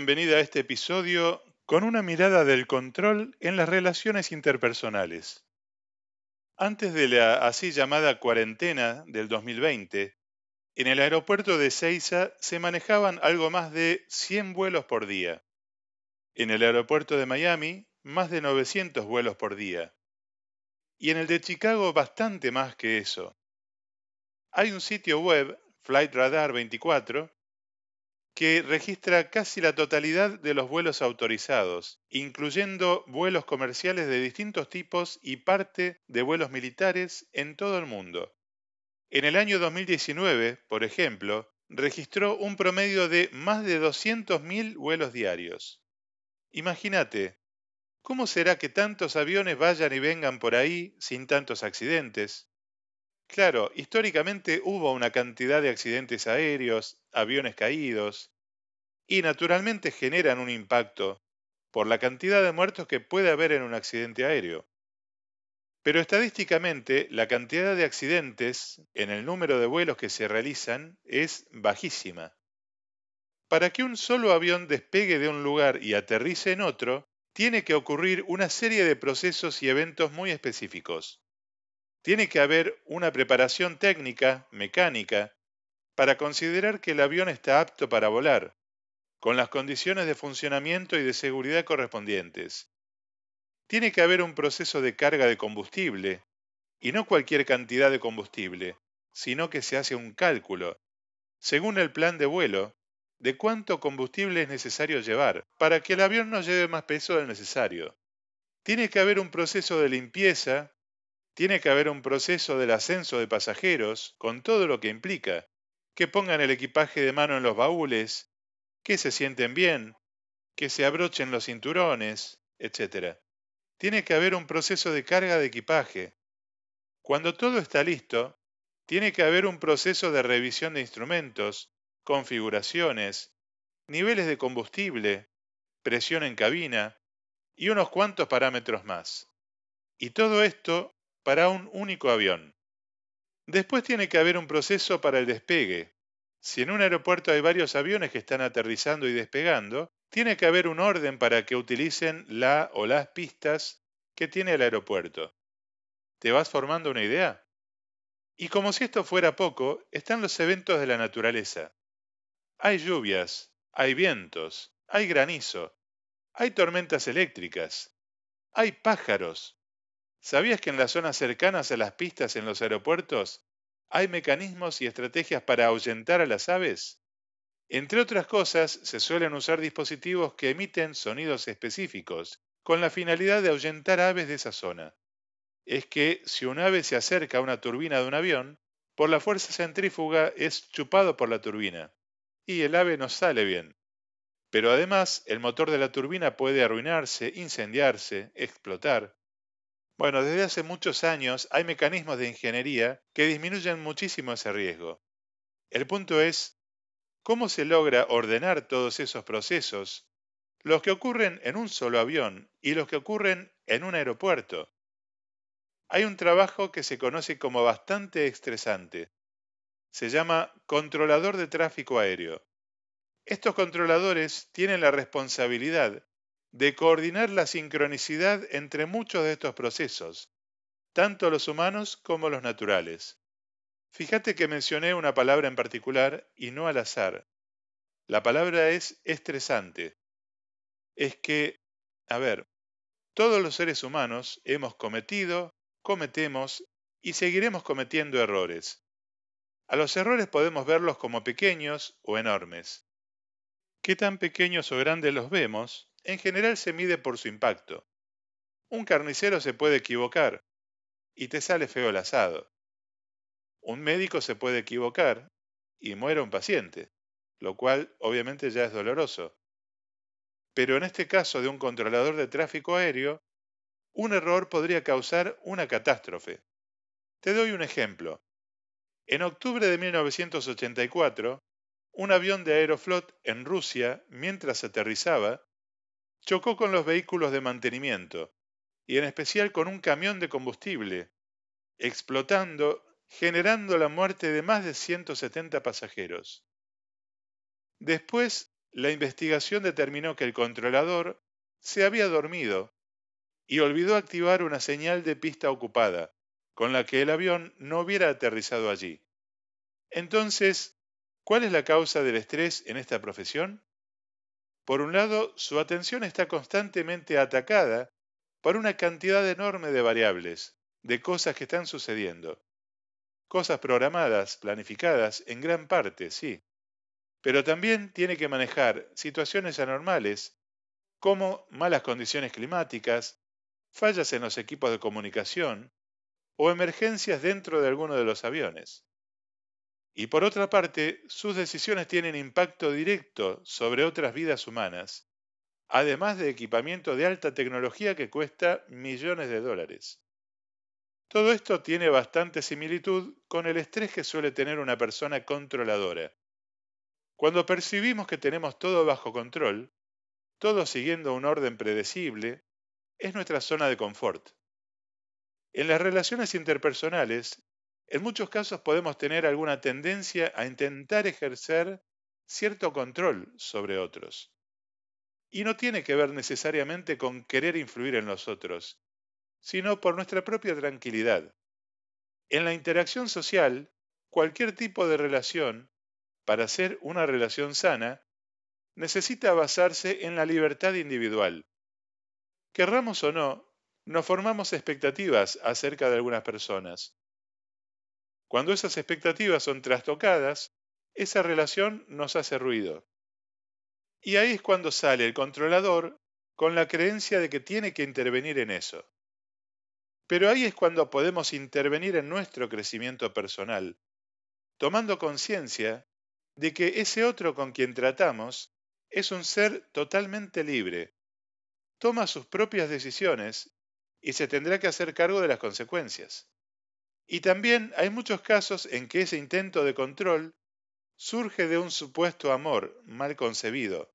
bienvenida a este episodio con una mirada del control en las relaciones interpersonales. Antes de la así llamada cuarentena del 2020, en el aeropuerto de Ceiza se manejaban algo más de 100 vuelos por día. En el aeropuerto de Miami, más de 900 vuelos por día. Y en el de Chicago, bastante más que eso. Hay un sitio web, Flight Radar 24, que registra casi la totalidad de los vuelos autorizados, incluyendo vuelos comerciales de distintos tipos y parte de vuelos militares en todo el mundo. En el año 2019, por ejemplo, registró un promedio de más de 200.000 vuelos diarios. Imagínate, ¿cómo será que tantos aviones vayan y vengan por ahí sin tantos accidentes? Claro, históricamente hubo una cantidad de accidentes aéreos, aviones caídos, y naturalmente generan un impacto por la cantidad de muertos que puede haber en un accidente aéreo. Pero estadísticamente, la cantidad de accidentes en el número de vuelos que se realizan es bajísima. Para que un solo avión despegue de un lugar y aterrice en otro, tiene que ocurrir una serie de procesos y eventos muy específicos. Tiene que haber una preparación técnica, mecánica, para considerar que el avión está apto para volar, con las condiciones de funcionamiento y de seguridad correspondientes. Tiene que haber un proceso de carga de combustible, y no cualquier cantidad de combustible, sino que se hace un cálculo, según el plan de vuelo, de cuánto combustible es necesario llevar para que el avión no lleve más peso del necesario. Tiene que haber un proceso de limpieza tiene que haber un proceso del ascenso de pasajeros, con todo lo que implica, que pongan el equipaje de mano en los baúles, que se sienten bien, que se abrochen los cinturones, etc. Tiene que haber un proceso de carga de equipaje. Cuando todo está listo, tiene que haber un proceso de revisión de instrumentos, configuraciones, niveles de combustible, presión en cabina y unos cuantos parámetros más. Y todo esto para un único avión. Después tiene que haber un proceso para el despegue. Si en un aeropuerto hay varios aviones que están aterrizando y despegando, tiene que haber un orden para que utilicen la o las pistas que tiene el aeropuerto. ¿Te vas formando una idea? Y como si esto fuera poco, están los eventos de la naturaleza. Hay lluvias, hay vientos, hay granizo, hay tormentas eléctricas, hay pájaros, ¿Sabías que en las zonas cercanas a las pistas en los aeropuertos hay mecanismos y estrategias para ahuyentar a las aves? Entre otras cosas, se suelen usar dispositivos que emiten sonidos específicos, con la finalidad de ahuyentar aves de esa zona. Es que si un ave se acerca a una turbina de un avión, por la fuerza centrífuga es chupado por la turbina, y el ave no sale bien. Pero además, el motor de la turbina puede arruinarse, incendiarse, explotar, bueno, desde hace muchos años hay mecanismos de ingeniería que disminuyen muchísimo ese riesgo. El punto es, ¿cómo se logra ordenar todos esos procesos, los que ocurren en un solo avión y los que ocurren en un aeropuerto? Hay un trabajo que se conoce como bastante estresante. Se llama controlador de tráfico aéreo. Estos controladores tienen la responsabilidad de coordinar la sincronicidad entre muchos de estos procesos, tanto los humanos como los naturales. Fíjate que mencioné una palabra en particular y no al azar. La palabra es estresante. Es que, a ver, todos los seres humanos hemos cometido, cometemos y seguiremos cometiendo errores. A los errores podemos verlos como pequeños o enormes. ¿Qué tan pequeños o grandes los vemos en general se mide por su impacto. Un carnicero se puede equivocar y te sale feo el asado. Un médico se puede equivocar y muere un paciente, lo cual obviamente ya es doloroso. Pero en este caso de un controlador de tráfico aéreo, un error podría causar una catástrofe. Te doy un ejemplo. En octubre de 1984, un avión de Aeroflot en Rusia, mientras aterrizaba, chocó con los vehículos de mantenimiento y en especial con un camión de combustible, explotando, generando la muerte de más de 170 pasajeros. Después la investigación determinó que el controlador se había dormido y olvidó activar una señal de pista ocupada, con la que el avión no hubiera aterrizado allí. Entonces, ¿cuál es la causa del estrés en esta profesión? Por un lado, su atención está constantemente atacada por una cantidad enorme de variables, de cosas que están sucediendo. Cosas programadas, planificadas, en gran parte, sí. Pero también tiene que manejar situaciones anormales, como malas condiciones climáticas, fallas en los equipos de comunicación o emergencias dentro de alguno de los aviones. Y por otra parte, sus decisiones tienen impacto directo sobre otras vidas humanas, además de equipamiento de alta tecnología que cuesta millones de dólares. Todo esto tiene bastante similitud con el estrés que suele tener una persona controladora. Cuando percibimos que tenemos todo bajo control, todo siguiendo un orden predecible, es nuestra zona de confort. En las relaciones interpersonales, en muchos casos podemos tener alguna tendencia a intentar ejercer cierto control sobre otros. Y no tiene que ver necesariamente con querer influir en los otros, sino por nuestra propia tranquilidad. En la interacción social, cualquier tipo de relación, para ser una relación sana, necesita basarse en la libertad individual. Querramos o no, nos formamos expectativas acerca de algunas personas. Cuando esas expectativas son trastocadas, esa relación nos hace ruido. Y ahí es cuando sale el controlador con la creencia de que tiene que intervenir en eso. Pero ahí es cuando podemos intervenir en nuestro crecimiento personal, tomando conciencia de que ese otro con quien tratamos es un ser totalmente libre, toma sus propias decisiones y se tendrá que hacer cargo de las consecuencias. Y también hay muchos casos en que ese intento de control surge de un supuesto amor mal concebido.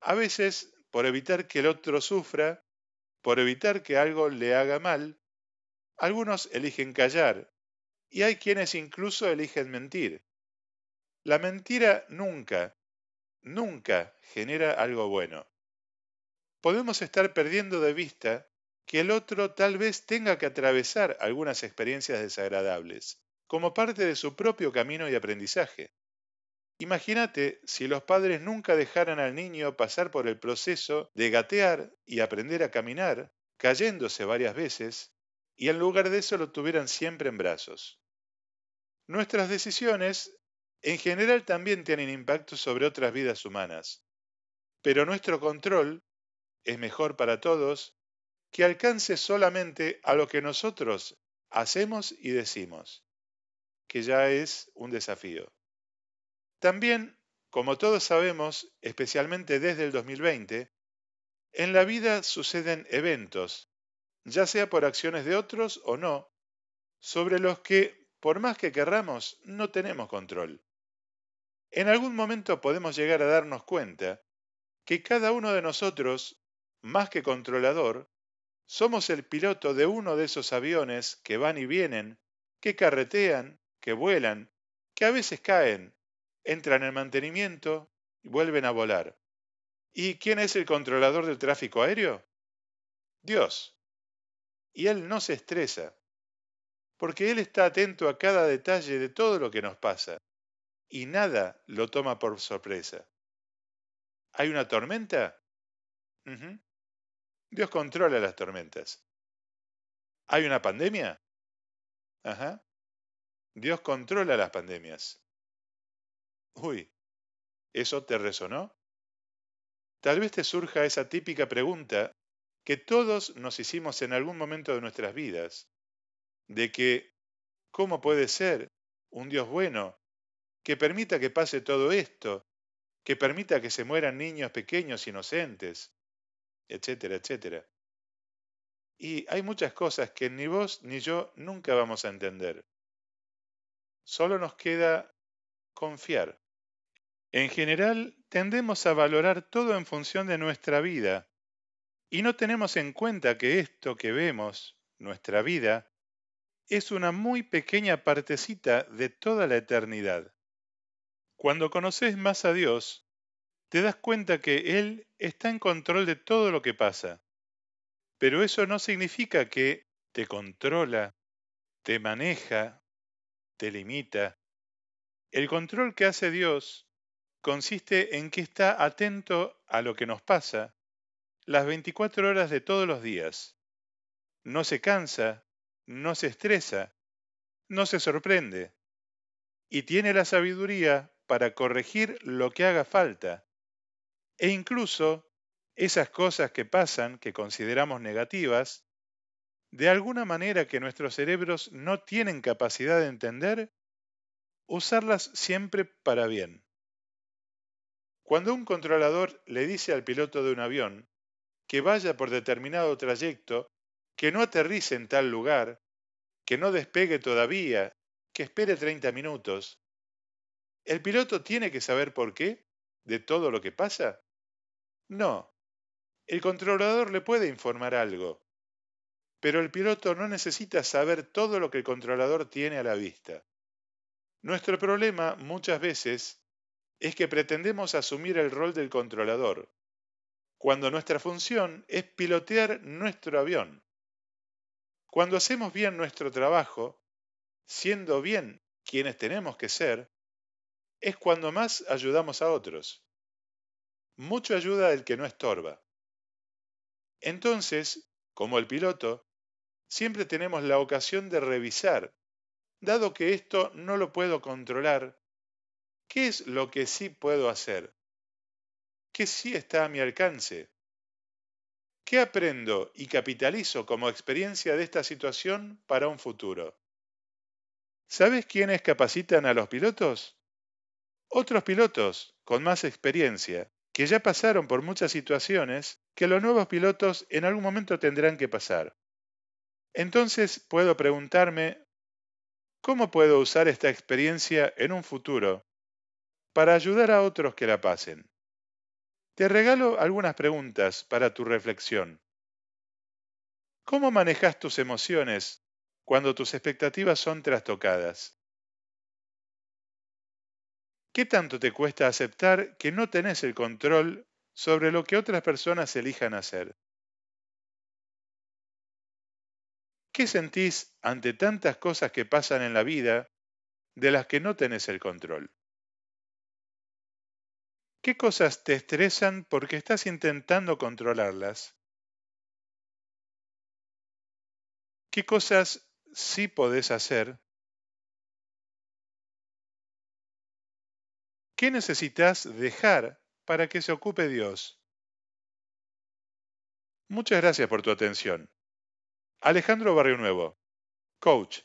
A veces, por evitar que el otro sufra, por evitar que algo le haga mal, algunos eligen callar y hay quienes incluso eligen mentir. La mentira nunca, nunca genera algo bueno. Podemos estar perdiendo de vista que el otro tal vez tenga que atravesar algunas experiencias desagradables, como parte de su propio camino y aprendizaje. Imagínate si los padres nunca dejaran al niño pasar por el proceso de gatear y aprender a caminar, cayéndose varias veces, y en lugar de eso lo tuvieran siempre en brazos. Nuestras decisiones en general también tienen impacto sobre otras vidas humanas, pero nuestro control es mejor para todos que alcance solamente a lo que nosotros hacemos y decimos, que ya es un desafío. También, como todos sabemos, especialmente desde el 2020, en la vida suceden eventos, ya sea por acciones de otros o no, sobre los que, por más que querramos, no tenemos control. En algún momento podemos llegar a darnos cuenta que cada uno de nosotros, más que controlador, somos el piloto de uno de esos aviones que van y vienen, que carretean, que vuelan, que a veces caen, entran en mantenimiento y vuelven a volar. ¿Y quién es el controlador del tráfico aéreo? Dios. Y Él no se estresa, porque Él está atento a cada detalle de todo lo que nos pasa, y nada lo toma por sorpresa. ¿Hay una tormenta? Dios controla las tormentas. ¿Hay una pandemia? Ajá. Dios controla las pandemias. Uy, ¿eso te resonó? Tal vez te surja esa típica pregunta que todos nos hicimos en algún momento de nuestras vidas, de que, ¿cómo puede ser un Dios bueno que permita que pase todo esto, que permita que se mueran niños pequeños inocentes, etcétera, etcétera. Y hay muchas cosas que ni vos ni yo nunca vamos a entender. Solo nos queda confiar. En general, tendemos a valorar todo en función de nuestra vida y no tenemos en cuenta que esto que vemos, nuestra vida, es una muy pequeña partecita de toda la eternidad. Cuando conoces más a Dios, te das cuenta que Él está en control de todo lo que pasa. Pero eso no significa que te controla, te maneja, te limita. El control que hace Dios consiste en que está atento a lo que nos pasa las 24 horas de todos los días. No se cansa, no se estresa, no se sorprende y tiene la sabiduría para corregir lo que haga falta e incluso esas cosas que pasan, que consideramos negativas, de alguna manera que nuestros cerebros no tienen capacidad de entender, usarlas siempre para bien. Cuando un controlador le dice al piloto de un avión que vaya por determinado trayecto, que no aterrice en tal lugar, que no despegue todavía, que espere 30 minutos, ¿el piloto tiene que saber por qué de todo lo que pasa? No. El controlador le puede informar algo, pero el piloto no necesita saber todo lo que el controlador tiene a la vista. Nuestro problema muchas veces es que pretendemos asumir el rol del controlador, cuando nuestra función es pilotear nuestro avión. Cuando hacemos bien nuestro trabajo, siendo bien quienes tenemos que ser, es cuando más ayudamos a otros mucho ayuda el que no estorba. Entonces, como el piloto, siempre tenemos la ocasión de revisar, dado que esto no lo puedo controlar, ¿qué es lo que sí puedo hacer? ¿Qué sí está a mi alcance? ¿Qué aprendo y capitalizo como experiencia de esta situación para un futuro? ¿Sabes quiénes capacitan a los pilotos? Otros pilotos con más experiencia, que ya pasaron por muchas situaciones que los nuevos pilotos en algún momento tendrán que pasar. Entonces puedo preguntarme, ¿cómo puedo usar esta experiencia en un futuro para ayudar a otros que la pasen? Te regalo algunas preguntas para tu reflexión. ¿Cómo manejas tus emociones cuando tus expectativas son trastocadas? ¿Qué tanto te cuesta aceptar que no tenés el control sobre lo que otras personas elijan hacer? ¿Qué sentís ante tantas cosas que pasan en la vida de las que no tenés el control? ¿Qué cosas te estresan porque estás intentando controlarlas? ¿Qué cosas sí podés hacer ¿Qué necesitas dejar para que se ocupe Dios? Muchas gracias por tu atención. Alejandro Barrio Nuevo, coach.